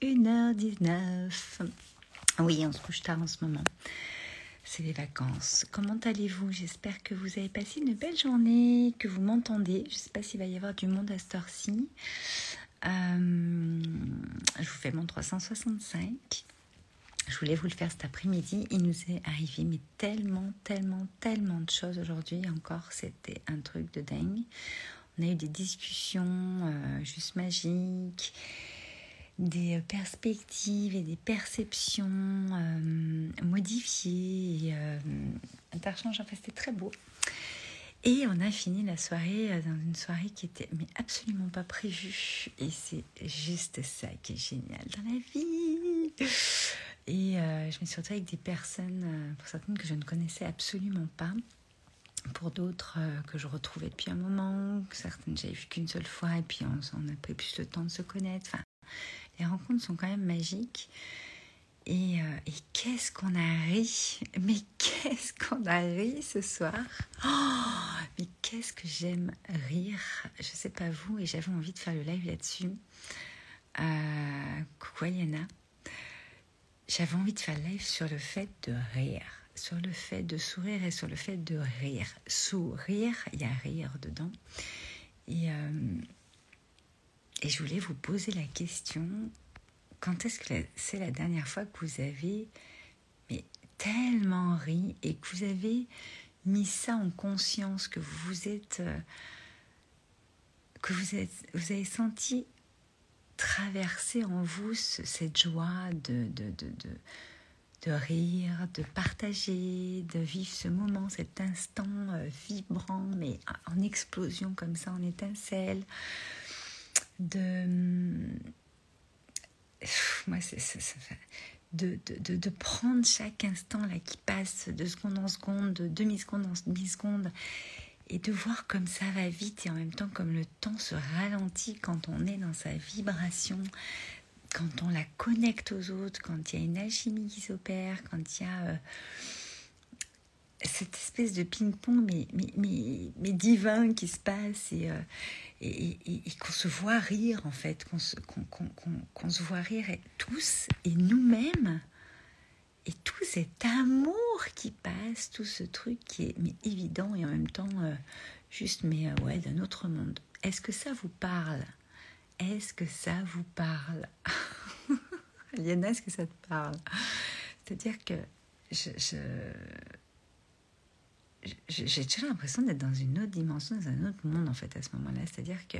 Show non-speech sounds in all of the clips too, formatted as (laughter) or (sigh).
est 1h19. Oui, on se couche tard en ce moment. C'est les vacances. Comment allez-vous? J'espère que vous avez passé une belle journée, que vous m'entendez. Je ne sais pas s'il va y avoir du monde à cette heure-ci. Euh, je vous fais mon 365. Je voulais vous le faire cet après-midi. Il nous est arrivé mais tellement, tellement, tellement de choses aujourd'hui encore. C'était un truc de dingue. On a eu des discussions euh, juste magiques, des perspectives et des perceptions euh, modifiées, euh, interchange. Enfin, c'était très beau. Et on a fini la soirée dans une soirée qui était mais absolument pas prévue. Et c'est juste ça qui est génial dans la vie. Et je me suis retrouvée avec des personnes, pour certaines que je ne connaissais absolument pas pour d'autres euh, que je retrouvais depuis un moment, certaines j'avais vu qu'une seule fois et puis on, on, a pris plus le temps de se connaître. Enfin, les rencontres sont quand même magiques. Et, euh, et qu'est-ce qu'on a ri Mais qu'est-ce qu'on a ri ce soir oh, Mais qu'est-ce que j'aime rire Je sais pas vous, et j'avais envie de faire le live là-dessus. Euh, coucou. J'avais envie de faire le live sur le fait de rire sur le fait de sourire et sur le fait de rire. Sourire, il y a rire dedans. Et, euh, et je voulais vous poser la question, quand est-ce que c'est la dernière fois que vous avez mais, tellement ri et que vous avez mis ça en conscience, que vous êtes... Euh, que vous, êtes, vous avez senti traverser en vous cette joie de, de, de, de de rire, de partager, de vivre ce moment, cet instant euh, vibrant, mais en explosion comme ça, en étincelle, de... Moi, c'est de, de, de, prendre chaque instant là qui passe de seconde en seconde, de demi-seconde en demi-seconde, et de voir comme ça va vite et en même temps comme le temps se ralentit quand on est dans sa vibration, quand on la connecte aux autres, quand il y a une alchimie qui s'opère, quand il y a euh, cette espèce de ping-pong mais, mais, mais, divin qui se passe et, euh, et, qu'on se voit rire en fait, qu'on se, qu'on, se voit rire et tous et nous-mêmes et tout cet amour qui passe, tout ce truc qui est mais évident et en même temps euh, juste mais ouais d'un autre monde. Est-ce que ça vous parle? Est-ce que ça vous parle? (laughs) Liana, est-ce que ça te parle? C'est-à-dire que je, j'ai toujours l'impression d'être dans une autre dimension, dans un autre monde en fait à ce moment-là. C'est-à-dire que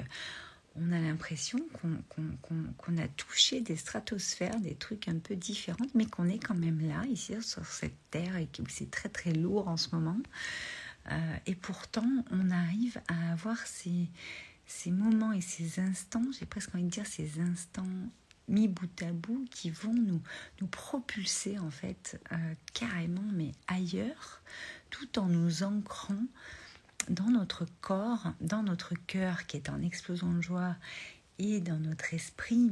on a l'impression qu'on a touché des stratosphères, des trucs un peu différents, mais qu'on est quand même là, ici, sur cette terre, et que c'est très très lourd en ce moment. Euh, et pourtant, on arrive à avoir ces, ces moments et ces instants, j'ai presque envie de dire ces instants mis bout à bout qui vont nous, nous propulser en fait euh, carrément mais ailleurs tout en nous ancrant dans notre corps, dans notre cœur qui est en explosion de joie et dans notre esprit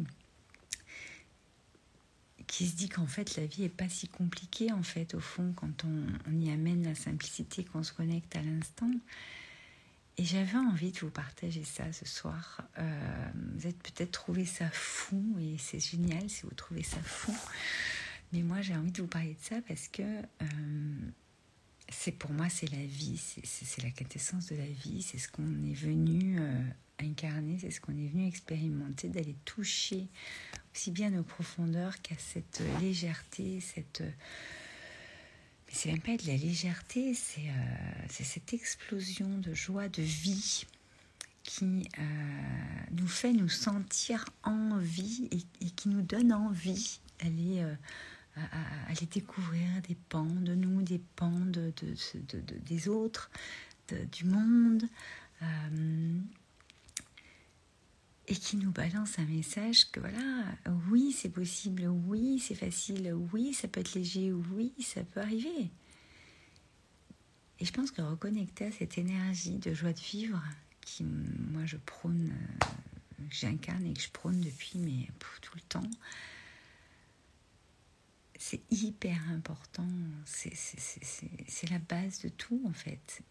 qui se dit qu'en fait la vie est pas si compliquée en fait au fond quand on, on y amène la simplicité qu'on se connecte à l'instant et j'avais envie de vous partager ça ce soir. Euh, vous êtes peut-être trouvé ça fou et c'est génial si vous trouvez ça fou. Mais moi, j'ai envie de vous parler de ça parce que euh, pour moi, c'est la vie, c'est la quintessence de la vie, c'est ce qu'on est venu euh, incarner, c'est ce qu'on est venu expérimenter, d'aller toucher aussi bien nos profondeurs qu'à cette légèreté, cette c'est même pas de la légèreté, c'est euh, cette explosion de joie, de vie qui euh, nous fait nous sentir en vie et, qui nous donne envie d'aller euh, découvrir des pans de nous, des pans de, des autres, du monde et qui nous balance un message que voilà, oui, c'est possible, oui, c'est facile, oui, ça peut être léger, oui, ça peut arriver. Et je pense que reconnecter à cette énergie de joie de vivre qui, moi, je prône, euh, j'incarne et que je prône depuis mais, tout le temps, c'est hyper important. C'est la base de tout, en fait.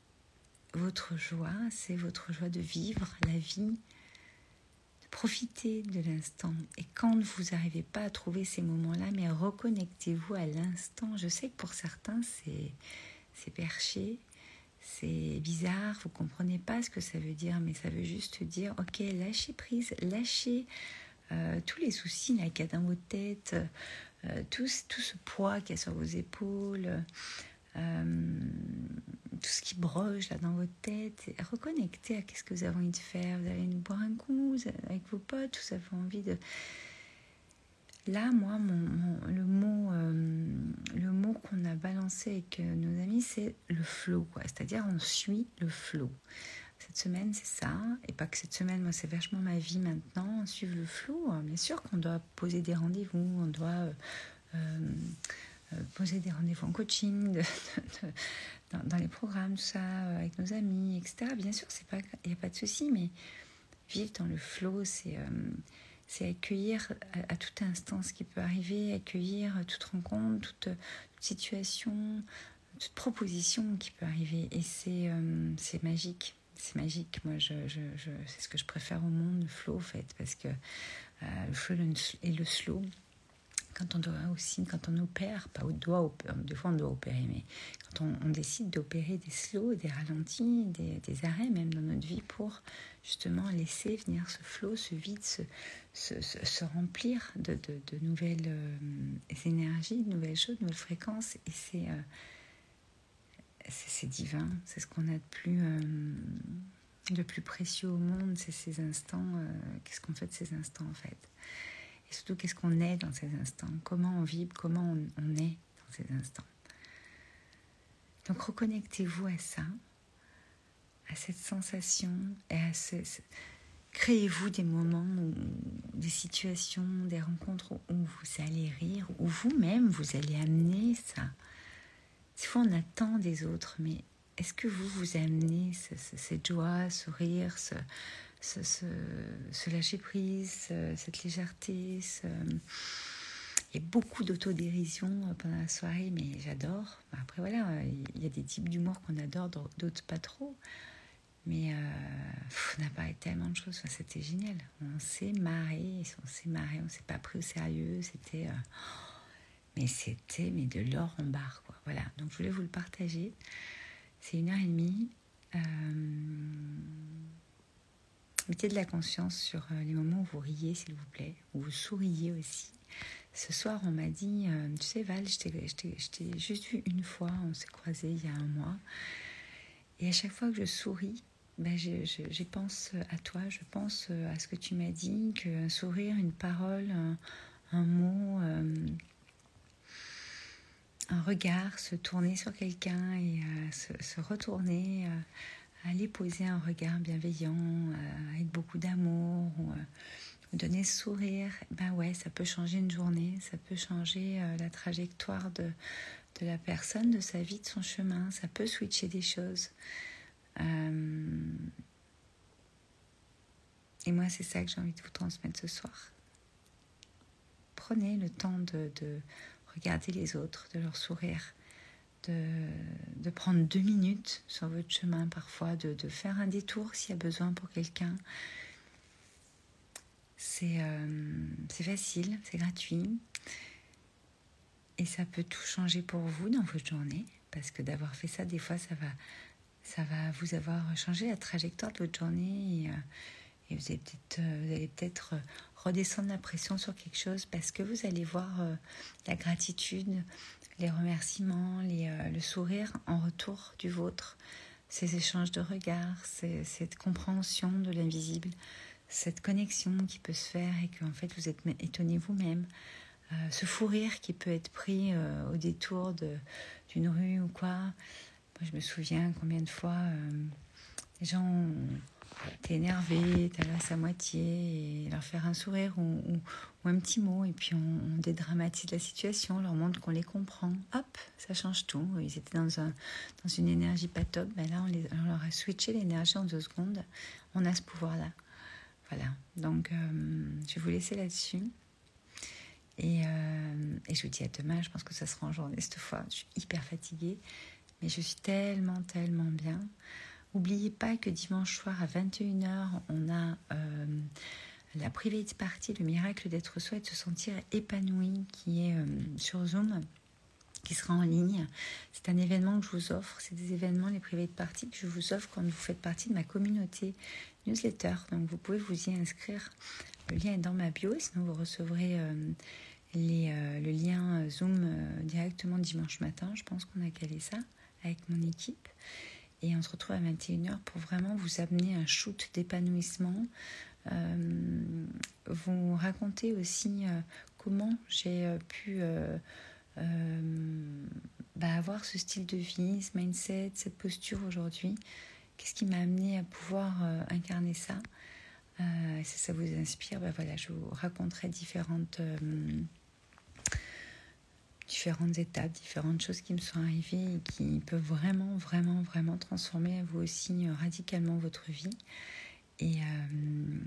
Votre joie, c'est votre joie de vivre la vie Profitez de l'instant. Et quand vous n'arrivez pas à trouver ces moments-là, mais reconnectez-vous à l'instant. Je sais que pour certains, c'est, perché, c'est bizarre, vous comprenez pas ce que ça veut dire, mais ça veut juste dire, ok, lâchez prise, lâchez euh, tous les soucis qu'il y a dans votre tête, euh, tout, tout, ce poids qu'il y a sur vos épaules, euh, tout ce qui broche là dans votre tête, reconnectez à qu'est-ce que vous avez envie de faire. Vous allez boire un coup avec vos potes, vous avez envie de. Là, moi, mon, le mot, euh, mot qu'on a balancé avec euh, nos amis, c'est le flow, C'est-à-dire, on suit le flow. Cette semaine, c'est ça. Et pas que cette semaine, moi, c'est vachement ma vie maintenant, suivre le flow. Bien sûr qu'on doit poser des rendez-vous, on doit poser des rendez-vous en coaching, (laughs) dans, les programmes, tout ça, euh, avec nos amis, etc. Bien sûr, il n'y a pas de souci, mais vivre dans le flow, c'est euh, accueillir à, tout instant ce qui peut arriver, accueillir toute rencontre, toute, situation, toute proposition qui peut arriver. Et c'est c'est magique. C'est magique. Moi, je, je, c'est ce que je préfère au monde, le flow, en fait, parce que le flow et le slow, quand on doit aussi, quand on opère, pas au doigt, des fois on doit opérer, mais quand on, décide d'opérer des slows, des ralentis, des, arrêts même dans notre vie pour justement laisser venir ce flot, ce vide, se, remplir de, nouvelles euh, énergies, de nouvelles choses, de nouvelles fréquences. Et c'est euh, divin, c'est ce qu'on a de plus, euh, de plus précieux au monde, c'est ces instants. Qu'est-ce qu'on fait de ces instants en fait? Et surtout, qu'est-ce qu'on est dans ces instants? Comment on vibre Comment on, est dans ces instants? Donc, reconnectez-vous à ça, à cette sensation et à ce. Créez-vous des moments, des situations, des rencontres où vous allez rire, où vous-même vous allez amener ça. Des fois, on attend des autres, mais est-ce que vous vous amenez cette joie, ce rire, ce, ce, lâcher prise, cette légèreté. Y a beaucoup d'autodérision euh, pendant la soirée, mais j'adore. Après, voilà, il y a des types d'humour qu'on adore, d'autres pas trop. Mais euh, on a parlé tellement de choses. C'était génial. On s'est marré, on s'est marré, on s'est pas pris au sérieux. C'était. Euh, mais c'était mais de l'or en barre, quoi. Voilà. Donc je voulais vous le partager. C'est une heure et demie. Euh, Mettez de la conscience sur euh, les moments où vous riez, s'il vous plaît, où vous souriez aussi. Ce soir, on m'a dit, euh, tu sais Val, je t'ai juste vu une fois, on s'est croisés il y a un mois. Et à chaque fois que je souris, ben je, pense à toi, je pense euh, à ce que tu m'as dit, qu'un sourire, une parole, un, mot, un regard, se tourner sur quelqu'un et se, retourner aller poser un regard bienveillant, euh, avec beaucoup d'amour, ou, euh, donner ce sourire, ben ouais, ça peut changer une journée, ça peut changer euh, la trajectoire de, de la personne, de sa vie, de son chemin, ça peut switcher des choses. Et moi, c'est ça que j'ai envie de vous transmettre ce soir. Prenez le temps de, de regarder les autres, de leur sourire de, prendre deux minutes sur votre chemin parfois, de, faire un détour s'il y a besoin pour quelqu'un. C'est euh, facile, c'est gratuit. Et ça peut tout changer pour vous dans votre journée. Parce que d'avoir fait ça, des fois, ça va, ça va vous avoir changé la trajectoire de votre journée. Et, euh, vous allez peut-être euh, peut redescendre la pression sur quelque chose parce que vous allez voir la gratitude, les remerciements, euh, le sourire en retour du vôtre, ces échanges de regards, cette compréhension de l'invisible, cette connexion qui peut se faire et qu'en fait vous êtes étonné vous-même, euh, ce fou rire qui peut être pris euh, au détour d'une rue ou quoi. Moi je me souviens combien de fois les gens t'es énervé, t'as la à moitié, et leur faire un sourire ou, un petit mot, et puis on, dédramatise la situation, on leur montre qu'on les comprend. Hop, ça change tout. Ils étaient dans une énergie pas top, ben là on, les, leur a switché l'énergie en deux secondes. On a ce pouvoir-là. Voilà, donc euh, je vais vous laisser là-dessus. Et, euh, et, je vous dis à demain, je pense que ça sera en journée cette fois. Je suis hyper fatiguée, mais je suis tellement, tellement bien. N'oubliez pas que dimanche soir à 21h, on a euh, la private party, le miracle d'être soi et de se sentir épanoui qui est euh, sur Zoom qui sera en ligne. C'est un événement que je vous offre. C'est des événements, les private parties, que je vous offre quand vous faites partie de ma communauté newsletter. Donc vous pouvez vous y inscrire. Le lien est dans ma bio. Sinon, vous recevrez euh, euh, le lien Zoom directement dimanche matin. Je pense qu'on a calé ça avec mon équipe. Et on se retrouve à 21h pour vraiment vous amener un shoot d'épanouissement. Euh, vous raconter aussi euh, comment j'ai euh, pu bah, avoir ce style de vie, ce mindset, cette posture aujourd'hui. Qu'est-ce qui m'a amené à pouvoir incarner ça? Si ça vous inspire, bah, voilà, je vous raconterai différentes différentes étapes, différentes choses qui me sont arrivées et qui peuvent vraiment, vraiment, vraiment transformer à vous aussi euh, radicalement votre vie. Et, euh,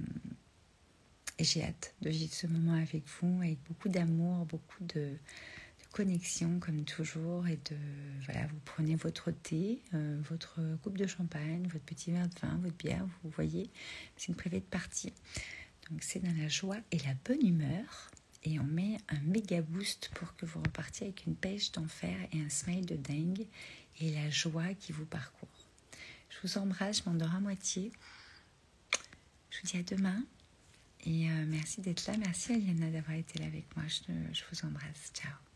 et j'ai hâte de vivre ce moment avec vous, avec beaucoup d'amour, beaucoup de, connexion comme toujours. Et de voilà, vous prenez votre thé, euh, votre coupe de champagne, votre petit verre de vin, votre bière, vous voyez, c'est une privée de partie. Donc c'est dans la joie et la bonne humeur et on met un méga boost pour que vous repartiez avec une pêche d'enfer et un smile de dingue et la joie qui vous parcourt. Je vous embrasse, je m'endors à moitié. Je vous dis à demain et euh, merci d'être là. Merci Aliana d'avoir été là avec moi. je vous embrasse. Ciao.